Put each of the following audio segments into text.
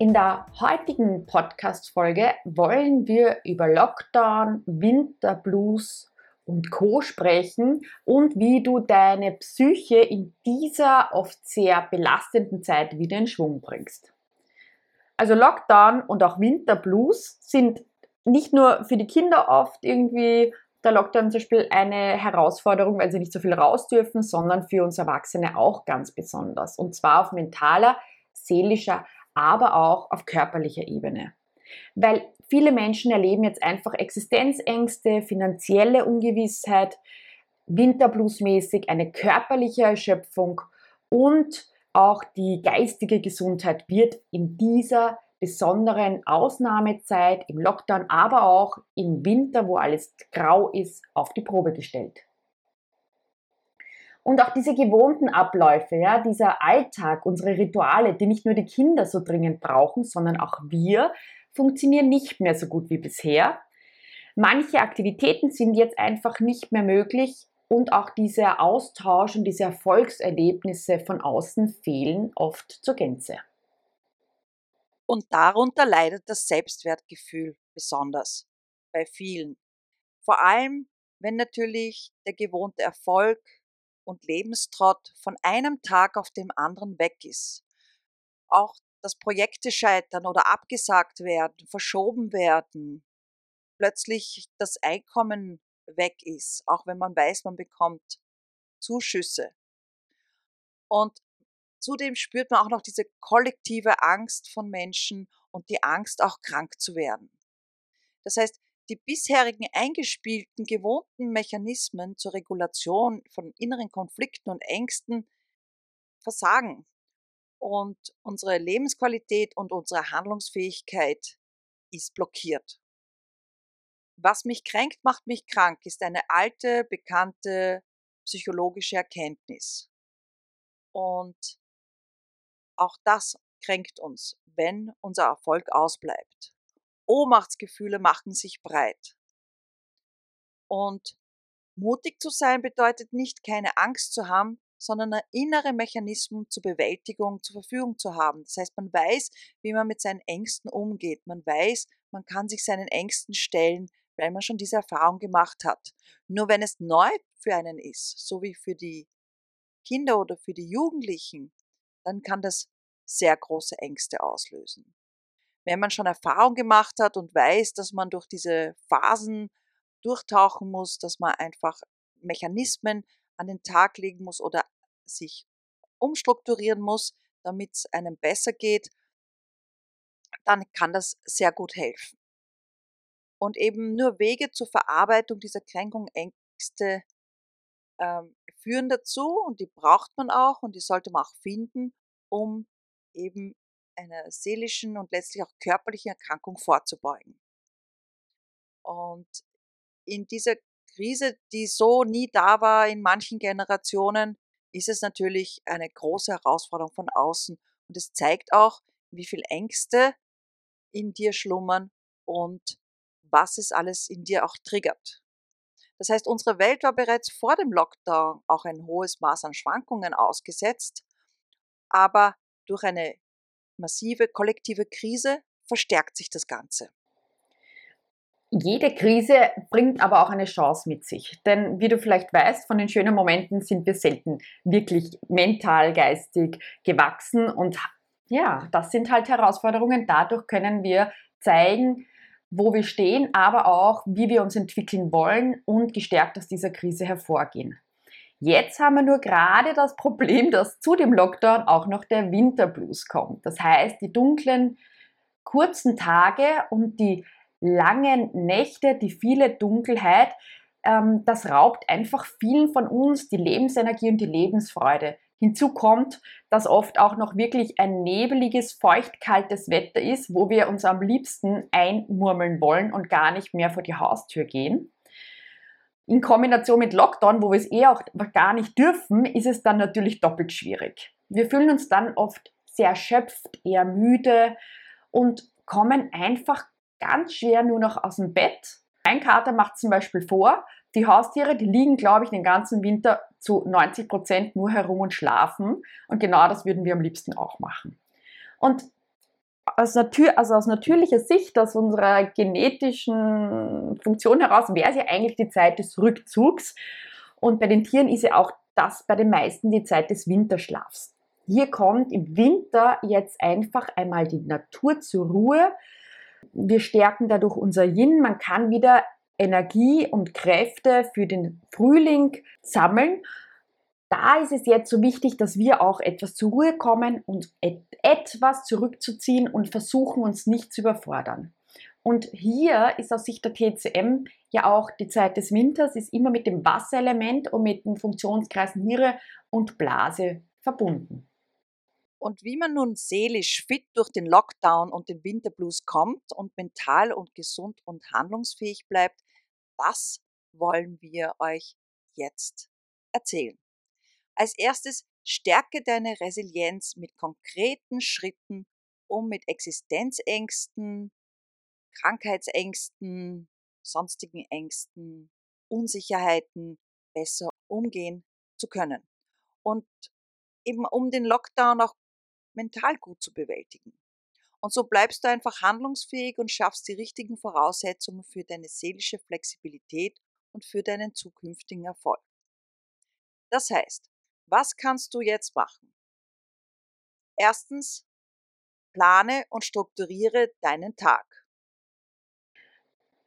In der heutigen Podcast-Folge wollen wir über Lockdown, Winterblues und Co. sprechen und wie du deine Psyche in dieser oft sehr belastenden Zeit wieder in Schwung bringst. Also Lockdown und auch Winterblues sind nicht nur für die Kinder oft irgendwie der Lockdown zum Beispiel eine Herausforderung, weil sie nicht so viel raus dürfen, sondern für uns Erwachsene auch ganz besonders. Und zwar auf mentaler, seelischer, aber auch auf körperlicher Ebene. Weil viele Menschen erleben jetzt einfach Existenzängste, finanzielle Ungewissheit, Winterbluesmäßig, eine körperliche Erschöpfung und auch die geistige Gesundheit wird in dieser besonderen Ausnahmezeit, im Lockdown, aber auch im Winter, wo alles grau ist, auf die Probe gestellt. Und auch diese gewohnten Abläufe, ja, dieser Alltag, unsere Rituale, die nicht nur die Kinder so dringend brauchen, sondern auch wir, funktionieren nicht mehr so gut wie bisher. Manche Aktivitäten sind jetzt einfach nicht mehr möglich und auch dieser Austausch und diese Erfolgserlebnisse von außen fehlen oft zur Gänze. Und darunter leidet das Selbstwertgefühl besonders bei vielen. Vor allem, wenn natürlich der gewohnte Erfolg und Lebenstrott von einem Tag auf dem anderen weg ist. Auch dass Projekte scheitern oder abgesagt werden, verschoben werden, plötzlich das Einkommen weg ist, auch wenn man weiß, man bekommt Zuschüsse. Und zudem spürt man auch noch diese kollektive Angst von Menschen und die Angst, auch krank zu werden. Das heißt, die bisherigen eingespielten, gewohnten Mechanismen zur Regulation von inneren Konflikten und Ängsten versagen. Und unsere Lebensqualität und unsere Handlungsfähigkeit ist blockiert. Was mich kränkt, macht mich krank, ist eine alte, bekannte psychologische Erkenntnis. Und auch das kränkt uns, wenn unser Erfolg ausbleibt. Ohnmachtsgefühle machen sich breit. Und mutig zu sein bedeutet nicht, keine Angst zu haben, sondern innere Mechanismen zur Bewältigung zur Verfügung zu haben. Das heißt, man weiß, wie man mit seinen Ängsten umgeht. Man weiß, man kann sich seinen Ängsten stellen, weil man schon diese Erfahrung gemacht hat. Nur wenn es neu für einen ist, so wie für die Kinder oder für die Jugendlichen, dann kann das sehr große Ängste auslösen wenn man schon Erfahrung gemacht hat und weiß, dass man durch diese Phasen durchtauchen muss, dass man einfach Mechanismen an den Tag legen muss oder sich umstrukturieren muss, damit es einem besser geht, dann kann das sehr gut helfen. Und eben nur Wege zur Verarbeitung dieser Kränkung, Ängste ähm, führen dazu und die braucht man auch und die sollte man auch finden, um eben einer seelischen und letztlich auch körperlichen Erkrankung vorzubeugen. Und in dieser Krise, die so nie da war in manchen Generationen, ist es natürlich eine große Herausforderung von außen. Und es zeigt auch, wie viel Ängste in dir schlummern und was es alles in dir auch triggert. Das heißt, unsere Welt war bereits vor dem Lockdown auch ein hohes Maß an Schwankungen ausgesetzt, aber durch eine massive kollektive Krise verstärkt sich das Ganze. Jede Krise bringt aber auch eine Chance mit sich. Denn wie du vielleicht weißt, von den schönen Momenten sind wir selten wirklich mental, geistig gewachsen. Und ja, das sind halt Herausforderungen. Dadurch können wir zeigen, wo wir stehen, aber auch, wie wir uns entwickeln wollen und gestärkt aus dieser Krise hervorgehen. Jetzt haben wir nur gerade das Problem, dass zu dem Lockdown auch noch der Winterblues kommt. Das heißt, die dunklen, kurzen Tage und die langen Nächte, die viele Dunkelheit, ähm, das raubt einfach vielen von uns die Lebensenergie und die Lebensfreude. Hinzu kommt, dass oft auch noch wirklich ein nebeliges, feuchtkaltes Wetter ist, wo wir uns am liebsten einmurmeln wollen und gar nicht mehr vor die Haustür gehen. In Kombination mit Lockdown, wo wir es eh auch gar nicht dürfen, ist es dann natürlich doppelt schwierig. Wir fühlen uns dann oft sehr erschöpft, eher müde und kommen einfach ganz schwer nur noch aus dem Bett. Ein Kater macht zum Beispiel vor, die Haustiere, die liegen, glaube ich, den ganzen Winter zu 90 Prozent nur herum und schlafen. Und genau das würden wir am liebsten auch machen. Und aus, Natur, also aus natürlicher Sicht, aus unserer genetischen Funktion heraus, wäre es ja eigentlich die Zeit des Rückzugs. Und bei den Tieren ist ja auch das bei den meisten die Zeit des Winterschlafs. Hier kommt im Winter jetzt einfach einmal die Natur zur Ruhe. Wir stärken dadurch unser Yin. Man kann wieder Energie und Kräfte für den Frühling sammeln. Da ist es jetzt so wichtig, dass wir auch etwas zur Ruhe kommen und et etwas zurückzuziehen und versuchen, uns nicht zu überfordern. Und hier ist aus Sicht der TCM ja auch die Zeit des Winters, ist immer mit dem Wasserelement und mit den Funktionskreisen Niere und Blase verbunden. Und wie man nun seelisch fit durch den Lockdown und den Winterblues kommt und mental und gesund und handlungsfähig bleibt, das wollen wir euch jetzt erzählen. Als erstes stärke deine Resilienz mit konkreten Schritten, um mit Existenzängsten, Krankheitsängsten, sonstigen Ängsten, Unsicherheiten besser umgehen zu können. Und eben um den Lockdown auch mental gut zu bewältigen. Und so bleibst du einfach handlungsfähig und schaffst die richtigen Voraussetzungen für deine seelische Flexibilität und für deinen zukünftigen Erfolg. Das heißt, was kannst du jetzt machen? Erstens, plane und strukturiere deinen Tag.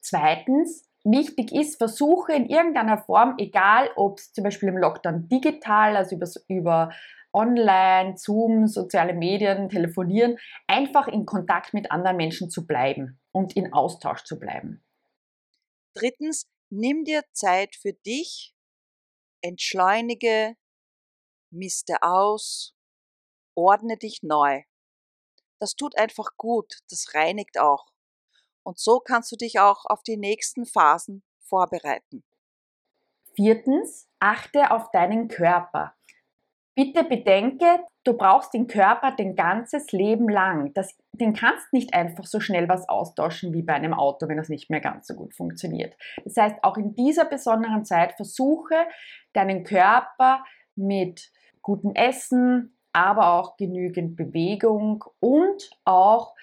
Zweitens, wichtig ist, versuche in irgendeiner Form, egal ob es zum Beispiel im Lockdown digital, also über, über online, Zoom, soziale Medien, telefonieren, einfach in Kontakt mit anderen Menschen zu bleiben und in Austausch zu bleiben. Drittens, nimm dir Zeit für dich, entschleunige, miste aus, ordne dich neu. Das tut einfach gut, das reinigt auch. Und so kannst du dich auch auf die nächsten Phasen vorbereiten. Viertens, achte auf deinen Körper. Bitte bedenke, du brauchst den Körper dein ganzes Leben lang. Das, den kannst nicht einfach so schnell was austauschen wie bei einem Auto, wenn das nicht mehr ganz so gut funktioniert. Das heißt, auch in dieser besonderen Zeit versuche deinen Körper mit gutem Essen, aber auch genügend Bewegung und auch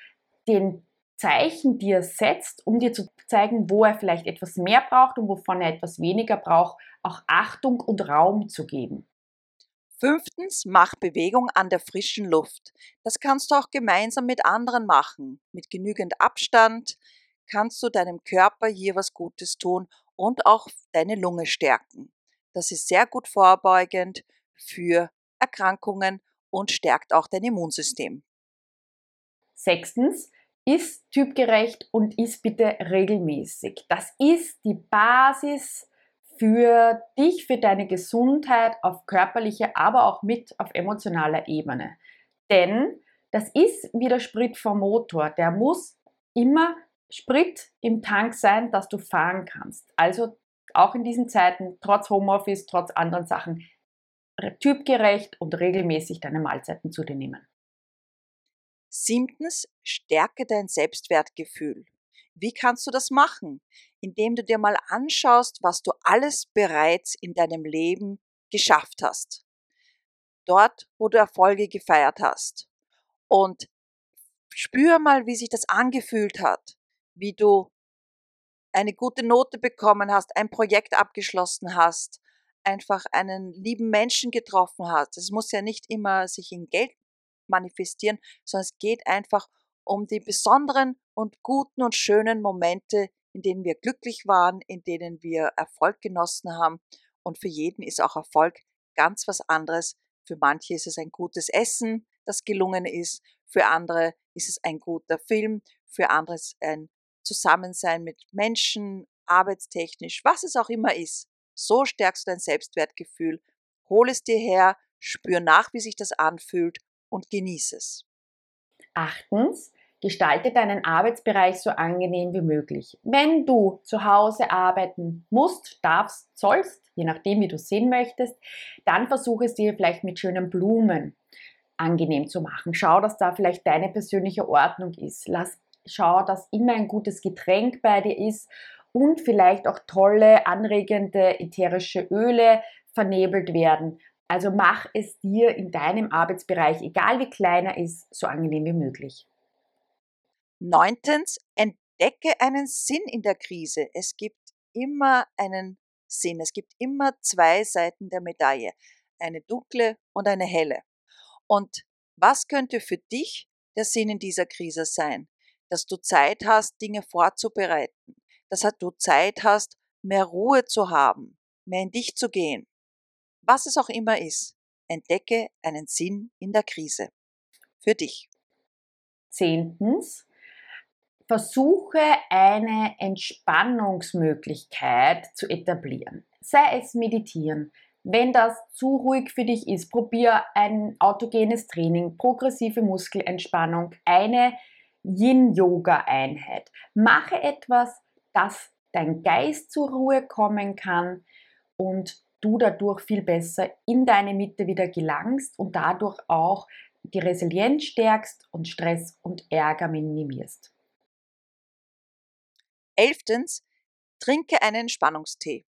den Zeichen, die er setzt, um dir zu zeigen, wo er vielleicht etwas mehr braucht und wovon er etwas weniger braucht, auch Achtung und Raum zu geben. Fünftens, mach Bewegung an der frischen Luft. Das kannst du auch gemeinsam mit anderen machen. Mit genügend Abstand kannst du deinem Körper hier was Gutes tun und auch deine Lunge stärken. Das ist sehr gut vorbeugend für Erkrankungen und stärkt auch dein Immunsystem. Sechstens, ist typgerecht und ist bitte regelmäßig. Das ist die Basis für dich, für deine Gesundheit auf körperlicher, aber auch mit auf emotionaler Ebene. Denn das ist wie der Sprit vom Motor. Der muss immer Sprit im Tank sein, dass du fahren kannst. Also auch in diesen Zeiten, trotz Homeoffice, trotz anderen Sachen, typgerecht und regelmäßig deine Mahlzeiten zu dir nehmen. Siebtens, stärke dein Selbstwertgefühl. Wie kannst du das machen? Indem du dir mal anschaust, was du alles bereits in deinem Leben geschafft hast. Dort, wo du Erfolge gefeiert hast. Und spür mal, wie sich das angefühlt hat, wie du eine gute Note bekommen hast, ein Projekt abgeschlossen hast, einfach einen lieben Menschen getroffen hast. Es muss ja nicht immer sich in Geld manifestieren, sondern es geht einfach um die besonderen und guten und schönen Momente, in denen wir glücklich waren, in denen wir Erfolg genossen haben. Und für jeden ist auch Erfolg ganz was anderes. Für manche ist es ein gutes Essen, das gelungen ist. Für andere ist es ein guter Film. Für andere ist es ein Zusammensein mit Menschen, arbeitstechnisch, was es auch immer ist. So stärkst du dein Selbstwertgefühl. Hol es dir her, spür nach, wie sich das anfühlt und genieße es. Achtens, gestalte deinen Arbeitsbereich so angenehm wie möglich. Wenn du zu Hause arbeiten musst, darfst, sollst, je nachdem, wie du es sehen möchtest, dann versuche es dir vielleicht mit schönen Blumen angenehm zu machen. Schau, dass da vielleicht deine persönliche Ordnung ist. Lass, schau, dass immer ein gutes Getränk bei dir ist und vielleicht auch tolle, anregende ätherische Öle vernebelt werden. Also mach es dir in deinem Arbeitsbereich, egal wie klein er ist, so angenehm wie möglich. Neuntens, entdecke einen Sinn in der Krise. Es gibt immer einen Sinn. Es gibt immer zwei Seiten der Medaille. Eine dunkle und eine helle. Und was könnte für dich der Sinn in dieser Krise sein? Dass du Zeit hast, Dinge vorzubereiten. Dass du Zeit hast, mehr Ruhe zu haben, mehr in dich zu gehen. Was es auch immer ist, entdecke einen Sinn in der Krise. Für dich. Zehntens, versuche eine Entspannungsmöglichkeit zu etablieren. Sei es meditieren. Wenn das zu ruhig für dich ist, probier ein autogenes Training, progressive Muskelentspannung, eine Yin-Yoga-Einheit. Mache etwas, dass dein Geist zur Ruhe kommen kann und du dadurch viel besser in deine Mitte wieder gelangst und dadurch auch die Resilienz stärkst und Stress und Ärger minimierst. Elftens, trinke einen Entspannungstee,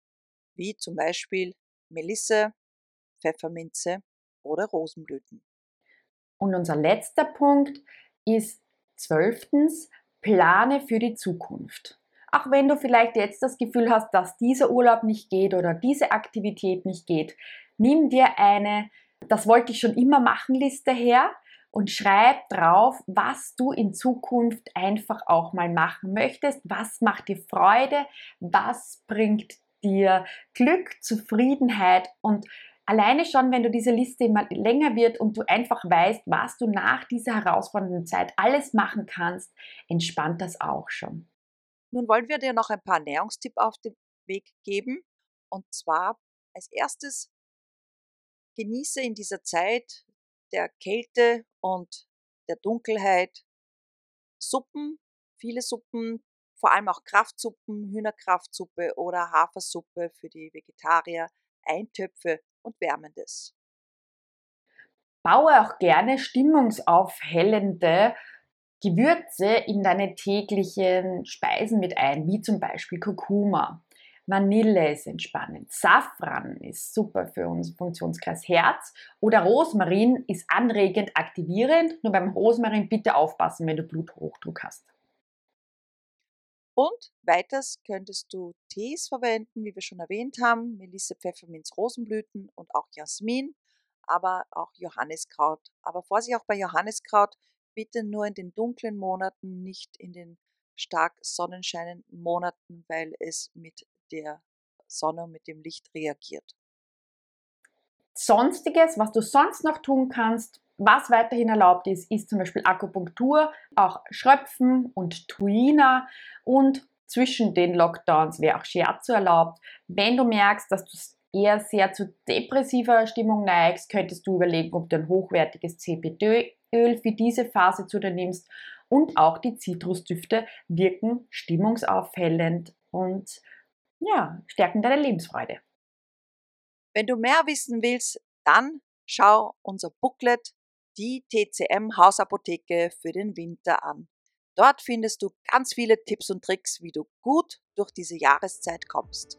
wie zum Beispiel Melisse, Pfefferminze oder Rosenblüten. Und unser letzter Punkt ist zwölftens, plane für die Zukunft. Auch wenn du vielleicht jetzt das Gefühl hast, dass dieser Urlaub nicht geht oder diese Aktivität nicht geht, nimm dir eine, das wollte ich schon immer machen, Liste her und schreib drauf, was du in Zukunft einfach auch mal machen möchtest, was macht dir Freude, was bringt dir Glück, Zufriedenheit? Und alleine schon, wenn du diese Liste immer länger wird und du einfach weißt, was du nach dieser herausfordernden Zeit alles machen kannst, entspannt das auch schon. Nun wollen wir dir noch ein paar Ernährungstipps auf den Weg geben. Und zwar als erstes genieße in dieser Zeit der Kälte und der Dunkelheit Suppen, viele Suppen, vor allem auch Kraftsuppen, Hühnerkraftsuppe oder Hafersuppe für die Vegetarier, Eintöpfe und Wärmendes. Baue auch gerne stimmungsaufhellende Gewürze in deine täglichen Speisen mit ein, wie zum Beispiel Kurkuma. Vanille ist entspannend, Safran ist super für unseren Funktionskreis Herz oder Rosmarin ist anregend aktivierend. Nur beim Rosmarin bitte aufpassen, wenn du Bluthochdruck hast. Und weiters könntest du Tees verwenden, wie wir schon erwähnt haben, Melisse, Pfefferminz, Rosenblüten und auch Jasmin, aber auch Johanniskraut. Aber Vorsicht auch bei Johanniskraut, bitte nur in den dunklen Monaten, nicht in den stark sonnenscheinenden Monaten, weil es mit der Sonne und mit dem Licht reagiert. Sonstiges, was du sonst noch tun kannst, was weiterhin erlaubt ist, ist zum Beispiel Akupunktur, auch Schröpfen und Tuina und zwischen den Lockdowns wäre auch Scherzo erlaubt. Wenn du merkst, dass du eher sehr zu depressiver Stimmung neigst, könntest du überlegen, ob du ein hochwertiges CBD-Öl für diese Phase zu dir nimmst. Und auch die Zitrusdüfte wirken stimmungsaufhellend und ja, stärken deine Lebensfreude. Wenn du mehr wissen willst, dann schau unser Booklet die TCM Hausapotheke für den Winter an. Dort findest du ganz viele Tipps und Tricks, wie du gut durch diese Jahreszeit kommst.